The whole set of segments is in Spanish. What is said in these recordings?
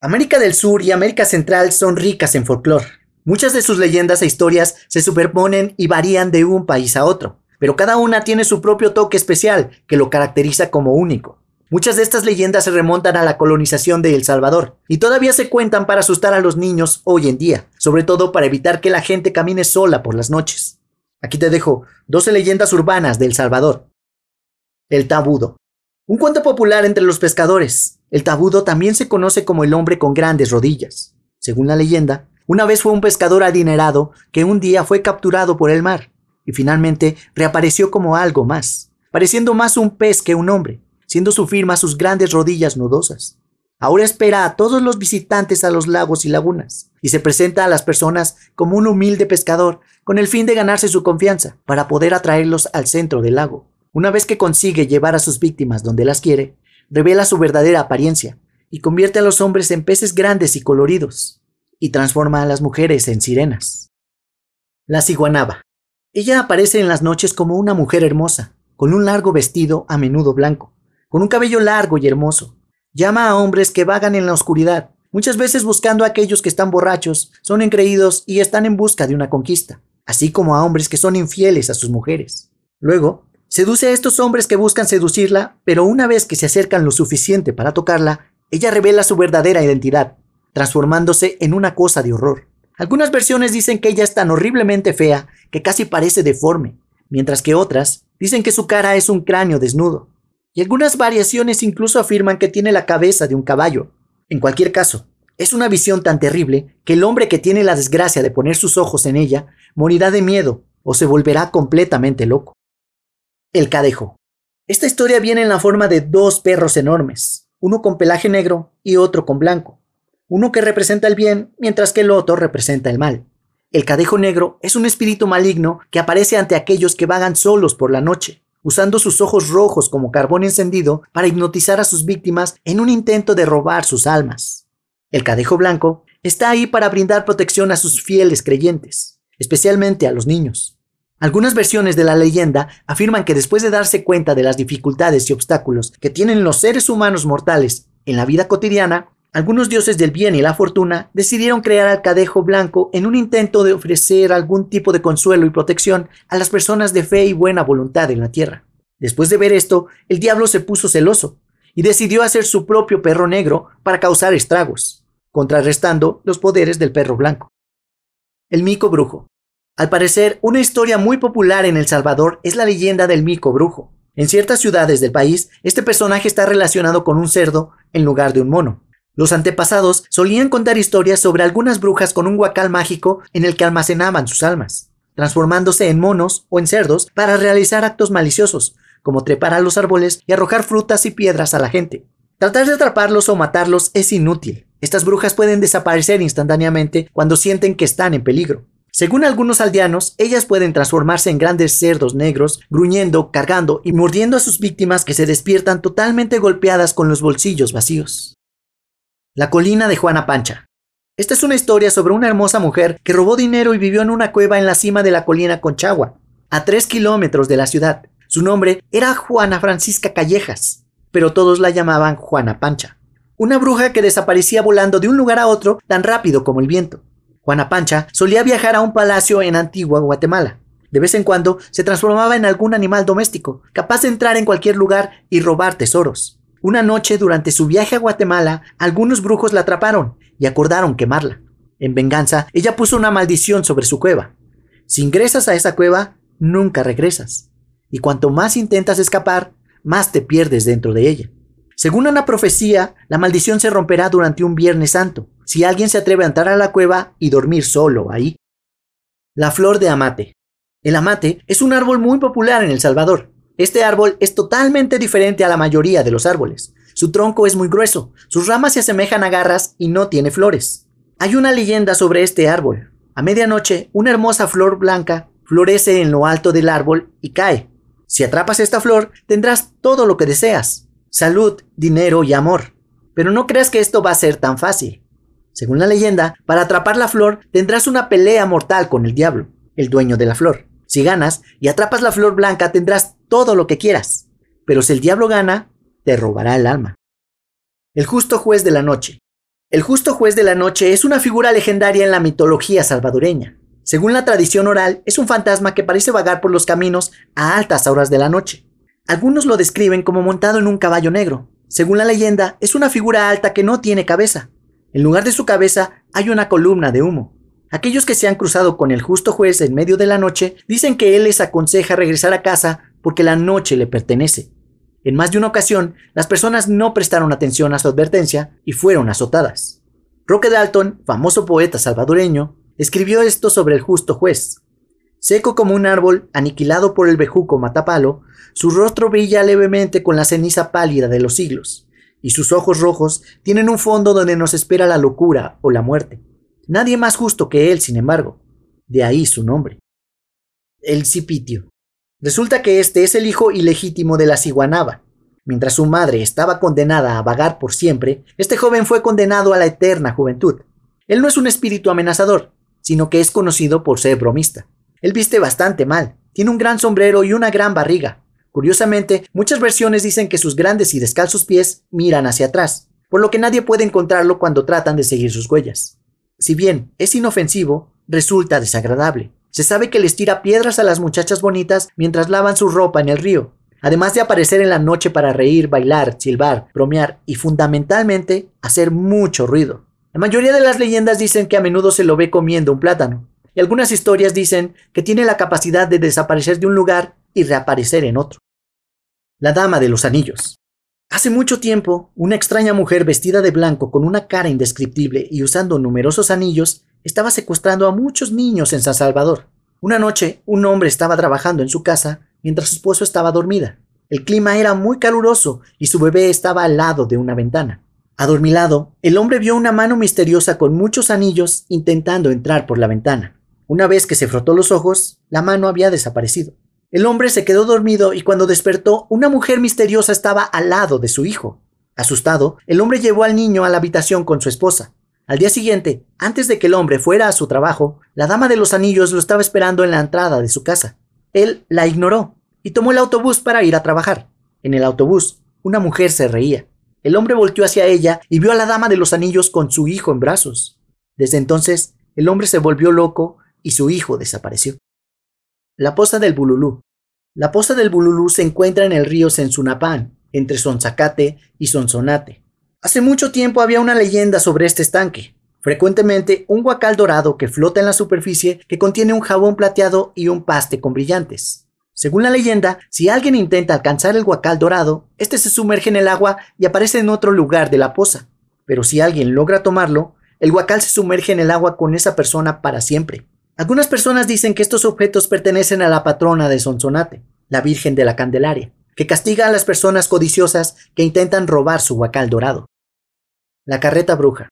América del Sur y América Central son ricas en folclore. Muchas de sus leyendas e historias se superponen y varían de un país a otro, pero cada una tiene su propio toque especial que lo caracteriza como único. Muchas de estas leyendas se remontan a la colonización de El Salvador y todavía se cuentan para asustar a los niños hoy en día, sobre todo para evitar que la gente camine sola por las noches. Aquí te dejo 12 leyendas urbanas de El Salvador. El tabudo. Un cuento popular entre los pescadores, el tabudo también se conoce como el hombre con grandes rodillas. Según la leyenda, una vez fue un pescador adinerado que un día fue capturado por el mar y finalmente reapareció como algo más, pareciendo más un pez que un hombre, siendo su firma sus grandes rodillas nudosas. Ahora espera a todos los visitantes a los lagos y lagunas y se presenta a las personas como un humilde pescador con el fin de ganarse su confianza para poder atraerlos al centro del lago. Una vez que consigue llevar a sus víctimas donde las quiere, revela su verdadera apariencia y convierte a los hombres en peces grandes y coloridos, y transforma a las mujeres en sirenas. La ciguanaba. Ella aparece en las noches como una mujer hermosa, con un largo vestido a menudo blanco, con un cabello largo y hermoso. Llama a hombres que vagan en la oscuridad, muchas veces buscando a aquellos que están borrachos, son engreídos y están en busca de una conquista, así como a hombres que son infieles a sus mujeres. Luego, Seduce a estos hombres que buscan seducirla, pero una vez que se acercan lo suficiente para tocarla, ella revela su verdadera identidad, transformándose en una cosa de horror. Algunas versiones dicen que ella es tan horriblemente fea que casi parece deforme, mientras que otras dicen que su cara es un cráneo desnudo. Y algunas variaciones incluso afirman que tiene la cabeza de un caballo. En cualquier caso, es una visión tan terrible que el hombre que tiene la desgracia de poner sus ojos en ella morirá de miedo o se volverá completamente loco. El cadejo. Esta historia viene en la forma de dos perros enormes, uno con pelaje negro y otro con blanco, uno que representa el bien mientras que el otro representa el mal. El cadejo negro es un espíritu maligno que aparece ante aquellos que vagan solos por la noche, usando sus ojos rojos como carbón encendido para hipnotizar a sus víctimas en un intento de robar sus almas. El cadejo blanco está ahí para brindar protección a sus fieles creyentes, especialmente a los niños. Algunas versiones de la leyenda afirman que después de darse cuenta de las dificultades y obstáculos que tienen los seres humanos mortales en la vida cotidiana, algunos dioses del bien y la fortuna decidieron crear al cadejo blanco en un intento de ofrecer algún tipo de consuelo y protección a las personas de fe y buena voluntad en la tierra. Después de ver esto, el diablo se puso celoso y decidió hacer su propio perro negro para causar estragos, contrarrestando los poderes del perro blanco. El mico brujo. Al parecer, una historia muy popular en El Salvador es la leyenda del mico brujo. En ciertas ciudades del país, este personaje está relacionado con un cerdo en lugar de un mono. Los antepasados solían contar historias sobre algunas brujas con un guacal mágico en el que almacenaban sus almas, transformándose en monos o en cerdos para realizar actos maliciosos, como trepar a los árboles y arrojar frutas y piedras a la gente. Tratar de atraparlos o matarlos es inútil. Estas brujas pueden desaparecer instantáneamente cuando sienten que están en peligro. Según algunos aldeanos, ellas pueden transformarse en grandes cerdos negros, gruñendo, cargando y mordiendo a sus víctimas que se despiertan totalmente golpeadas con los bolsillos vacíos. La colina de Juana Pancha. Esta es una historia sobre una hermosa mujer que robó dinero y vivió en una cueva en la cima de la colina Conchagua, a tres kilómetros de la ciudad. Su nombre era Juana Francisca Callejas, pero todos la llamaban Juana Pancha. Una bruja que desaparecía volando de un lugar a otro tan rápido como el viento. Juana Pancha solía viajar a un palacio en Antigua, Guatemala. De vez en cuando se transformaba en algún animal doméstico, capaz de entrar en cualquier lugar y robar tesoros. Una noche durante su viaje a Guatemala, algunos brujos la atraparon y acordaron quemarla. En venganza, ella puso una maldición sobre su cueva. Si ingresas a esa cueva, nunca regresas. Y cuanto más intentas escapar, más te pierdes dentro de ella. Según una profecía, la maldición se romperá durante un Viernes Santo, si alguien se atreve a entrar a la cueva y dormir solo ahí. La flor de amate. El amate es un árbol muy popular en El Salvador. Este árbol es totalmente diferente a la mayoría de los árboles. Su tronco es muy grueso, sus ramas se asemejan a garras y no tiene flores. Hay una leyenda sobre este árbol. A medianoche, una hermosa flor blanca florece en lo alto del árbol y cae. Si atrapas esta flor, tendrás todo lo que deseas salud, dinero y amor. Pero no creas que esto va a ser tan fácil. Según la leyenda, para atrapar la flor tendrás una pelea mortal con el diablo, el dueño de la flor. Si ganas y atrapas la flor blanca tendrás todo lo que quieras. Pero si el diablo gana, te robará el alma. El justo juez de la noche. El justo juez de la noche es una figura legendaria en la mitología salvadoreña. Según la tradición oral, es un fantasma que parece vagar por los caminos a altas horas de la noche. Algunos lo describen como montado en un caballo negro. Según la leyenda, es una figura alta que no tiene cabeza. En lugar de su cabeza hay una columna de humo. Aquellos que se han cruzado con el justo juez en medio de la noche dicen que él les aconseja regresar a casa porque la noche le pertenece. En más de una ocasión, las personas no prestaron atención a su advertencia y fueron azotadas. Roque Dalton, famoso poeta salvadoreño, escribió esto sobre el justo juez. Seco como un árbol, aniquilado por el bejuco matapalo, su rostro brilla levemente con la ceniza pálida de los siglos, y sus ojos rojos tienen un fondo donde nos espera la locura o la muerte. Nadie más justo que él, sin embargo. De ahí su nombre. El Cipitio. Resulta que este es el hijo ilegítimo de la ciguanaba. Mientras su madre estaba condenada a vagar por siempre, este joven fue condenado a la eterna juventud. Él no es un espíritu amenazador, sino que es conocido por ser bromista. Él viste bastante mal, tiene un gran sombrero y una gran barriga. Curiosamente, muchas versiones dicen que sus grandes y descalzos pies miran hacia atrás, por lo que nadie puede encontrarlo cuando tratan de seguir sus huellas. Si bien es inofensivo, resulta desagradable. Se sabe que les tira piedras a las muchachas bonitas mientras lavan su ropa en el río, además de aparecer en la noche para reír, bailar, silbar, bromear y fundamentalmente hacer mucho ruido. La mayoría de las leyendas dicen que a menudo se lo ve comiendo un plátano, y algunas historias dicen que tiene la capacidad de desaparecer de un lugar y reaparecer en otro. La Dama de los Anillos. Hace mucho tiempo, una extraña mujer vestida de blanco con una cara indescriptible y usando numerosos anillos estaba secuestrando a muchos niños en San Salvador. Una noche, un hombre estaba trabajando en su casa mientras su esposo estaba dormida. El clima era muy caluroso y su bebé estaba al lado de una ventana. Adormilado, el hombre vio una mano misteriosa con muchos anillos intentando entrar por la ventana. Una vez que se frotó los ojos, la mano había desaparecido. El hombre se quedó dormido y cuando despertó, una mujer misteriosa estaba al lado de su hijo. Asustado, el hombre llevó al niño a la habitación con su esposa. Al día siguiente, antes de que el hombre fuera a su trabajo, la dama de los anillos lo estaba esperando en la entrada de su casa. Él la ignoró y tomó el autobús para ir a trabajar. En el autobús, una mujer se reía. El hombre volteó hacia ella y vio a la dama de los anillos con su hijo en brazos. Desde entonces, el hombre se volvió loco y su hijo desapareció. La poza del Bululú. La poza del Bululú se encuentra en el río Sensunapán, entre Sonzacate y Sonsonate. Hace mucho tiempo había una leyenda sobre este estanque. Frecuentemente un guacal dorado que flota en la superficie que contiene un jabón plateado y un paste con brillantes. Según la leyenda, si alguien intenta alcanzar el guacal dorado, este se sumerge en el agua y aparece en otro lugar de la poza. Pero si alguien logra tomarlo, el guacal se sumerge en el agua con esa persona para siempre. Algunas personas dicen que estos objetos pertenecen a la patrona de Sonsonate, la Virgen de la Candelaria que castiga a las personas codiciosas que intentan robar su huacal dorado. La carreta bruja.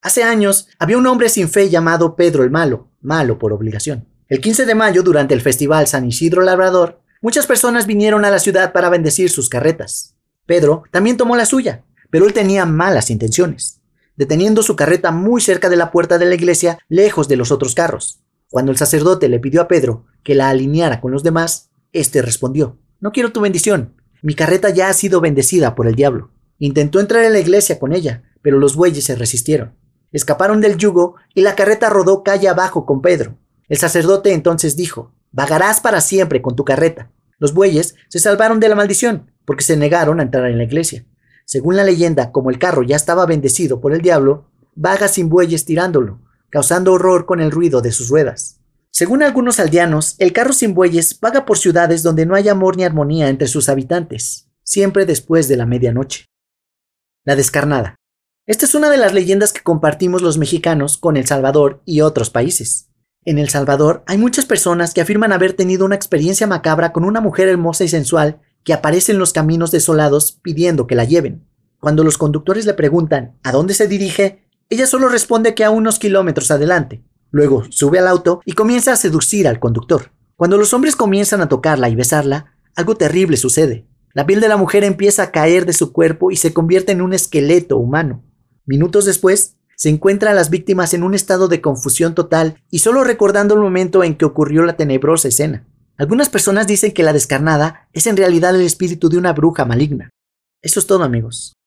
Hace años había un hombre sin fe llamado Pedro el Malo, malo por obligación. El 15 de mayo, durante el festival San Isidro Labrador, muchas personas vinieron a la ciudad para bendecir sus carretas. Pedro también tomó la suya, pero él tenía malas intenciones, deteniendo su carreta muy cerca de la puerta de la iglesia, lejos de los otros carros. Cuando el sacerdote le pidió a Pedro que la alineara con los demás, éste respondió, no quiero tu bendición. Mi carreta ya ha sido bendecida por el diablo. Intentó entrar en la iglesia con ella, pero los bueyes se resistieron. Escaparon del yugo y la carreta rodó calle abajo con Pedro. El sacerdote entonces dijo, Vagarás para siempre con tu carreta. Los bueyes se salvaron de la maldición, porque se negaron a entrar en la iglesia. Según la leyenda, como el carro ya estaba bendecido por el diablo, vaga sin bueyes tirándolo, causando horror con el ruido de sus ruedas. Según algunos aldeanos, el carro sin bueyes vaga por ciudades donde no hay amor ni armonía entre sus habitantes, siempre después de la medianoche. La descarnada. Esta es una de las leyendas que compartimos los mexicanos con El Salvador y otros países. En El Salvador hay muchas personas que afirman haber tenido una experiencia macabra con una mujer hermosa y sensual que aparece en los caminos desolados pidiendo que la lleven. Cuando los conductores le preguntan a dónde se dirige, ella solo responde que a unos kilómetros adelante. Luego sube al auto y comienza a seducir al conductor. Cuando los hombres comienzan a tocarla y besarla, algo terrible sucede. La piel de la mujer empieza a caer de su cuerpo y se convierte en un esqueleto humano. Minutos después, se encuentra a las víctimas en un estado de confusión total y solo recordando el momento en que ocurrió la tenebrosa escena. Algunas personas dicen que la descarnada es en realidad el espíritu de una bruja maligna. Eso es todo amigos.